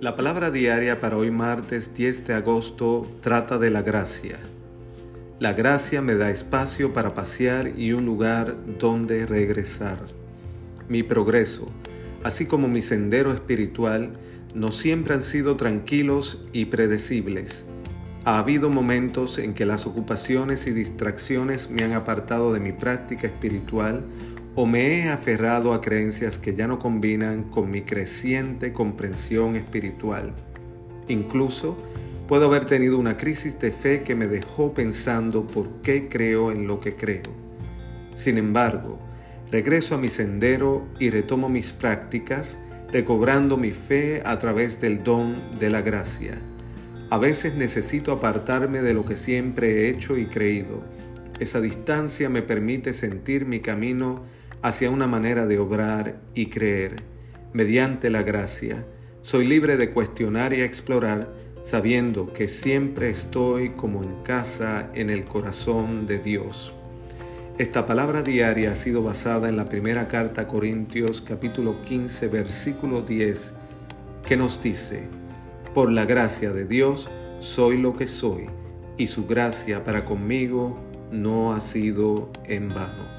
La palabra diaria para hoy martes 10 de agosto trata de la gracia. La gracia me da espacio para pasear y un lugar donde regresar. Mi progreso, así como mi sendero espiritual, no siempre han sido tranquilos y predecibles. Ha habido momentos en que las ocupaciones y distracciones me han apartado de mi práctica espiritual o me he aferrado a creencias que ya no combinan con mi creciente comprensión espiritual. Incluso puedo haber tenido una crisis de fe que me dejó pensando por qué creo en lo que creo. Sin embargo, regreso a mi sendero y retomo mis prácticas, recobrando mi fe a través del don de la gracia. A veces necesito apartarme de lo que siempre he hecho y creído. Esa distancia me permite sentir mi camino hacia una manera de obrar y creer. Mediante la gracia, soy libre de cuestionar y explorar, sabiendo que siempre estoy como en casa en el corazón de Dios. Esta palabra diaria ha sido basada en la primera carta a Corintios capítulo 15 versículo 10 que nos dice, por la gracia de Dios soy lo que soy y su gracia para conmigo no ha sido en vano.